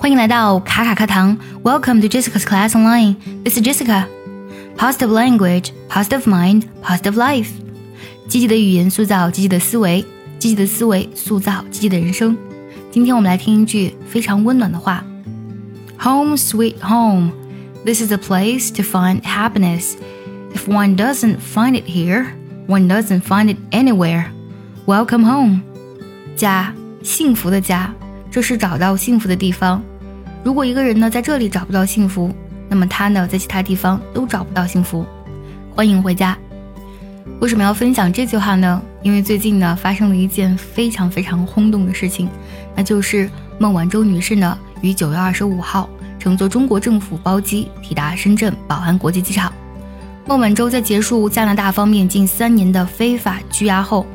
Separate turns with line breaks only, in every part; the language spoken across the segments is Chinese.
欢迎来到卡卡课堂，Welcome to Jessica's Class Online. This is Jessica. Positive language, positive mind, positive life. 积极的语言塑造积极的思维，积极的思维塑造积极的人生。今天我们来听一句非常温暖的话：Home sweet home. This is a place to find happiness. If one doesn't find it here, one doesn't find it anywhere. Welcome home. 家，幸福的家，这是找到幸福的地方。 如果一个人呢在这里找不到幸福，那么他呢在其他地方都找不到幸福。欢迎回家。为什么要分享这句话呢？因为最近呢发生了一件非常非常轰动的事情，那就是孟晚舟女士呢于九月二十五号乘坐中国政府包机抵达深圳宝安国际机场。孟晚舟在结束加拿大方面近三年的非法拘押后，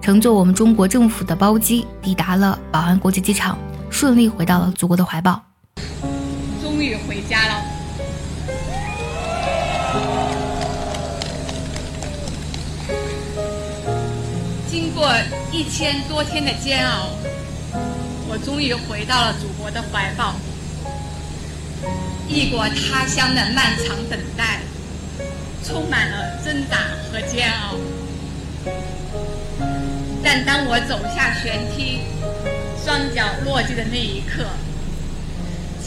乘坐我们中国政府的包机抵达了宝安国际机场，顺利回到了祖国的怀抱。
终于回家了。经过一千多天的煎熬，我终于回到了祖国的怀抱。异国他乡的漫长等待，充满了挣扎和煎熬。但当我走下舷梯，双脚落地的那一刻，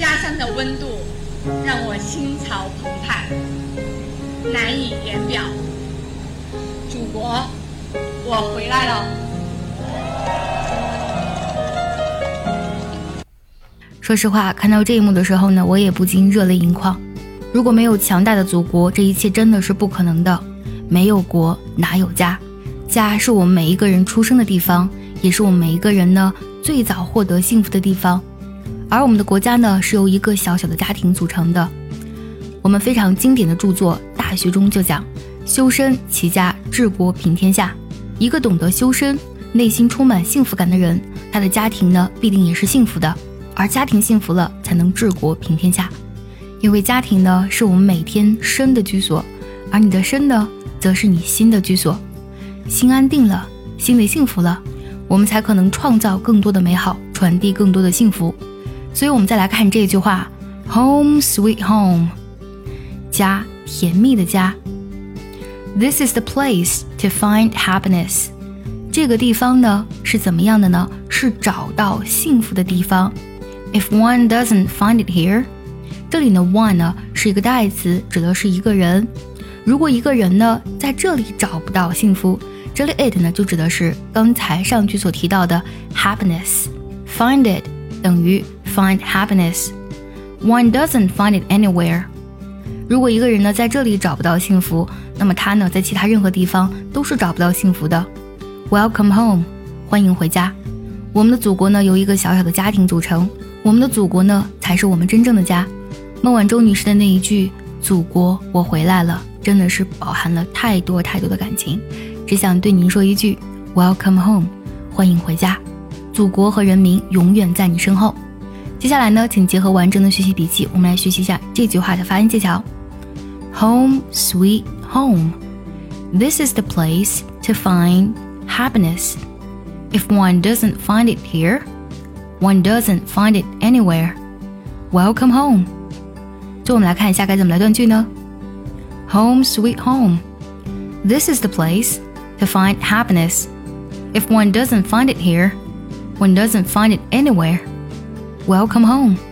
家乡的温度让我心潮澎湃，难以言表。祖国，我回来了。
说实话，看到这一幕的时候呢，我也不禁热泪盈眶。如果没有强大的祖国，这一切真的是不可能的。没有国，哪有家？家是我们每一个人出生的地方，也是我们每一个人呢最早获得幸福的地方。而我们的国家呢，是由一个小小的家庭组成的。我们非常经典的著作《大学》中就讲：“修身齐家治国平天下。”一个懂得修身、内心充满幸福感的人，他的家庭呢必定也是幸福的。而家庭幸福了，才能治国平天下。因为家庭呢，是我们每天身的居所，而你的身呢，则是你心的居所。心安定了，心里幸福了，我们才可能创造更多的美好，传递更多的幸福。所以，我们再来看这句话：“Home sweet home，家，甜蜜的家。This is the place to find happiness。这个地方呢是怎么样的呢？是找到幸福的地方。If one doesn't find it here，这里呢 one 呢是一个代词，指的是一个人。如果一个人呢在这里找不到幸福，这里 it 呢就指的是刚才上句所提到的 happiness。Find it 等于 find happiness。One doesn't find it anywhere。如果一个人呢在这里找不到幸福，那么他呢在其他任何地方都是找不到幸福的。Welcome home，欢迎回家。我们的祖国呢由一个小小的家庭组成，我们的祖国呢才是我们真正的家。孟晚舟女士的那一句“祖国，我回来了”，真的是饱含了太多太多的感情。只想对您说一句：Welcome home，欢迎回家。祖国和人民永远在你身后。接下来呢，请结合完整的学习笔记，我们来学习一下这句话的发音技巧。Home sweet home. This is the place to find happiness. If one doesn't find it here, one doesn't find it anywhere. Welcome home. 最后我们来看一下该怎么来断句呢？Home sweet home. This is the place to find happiness. If one doesn't find it here, one doesn't find it anywhere. Welcome home.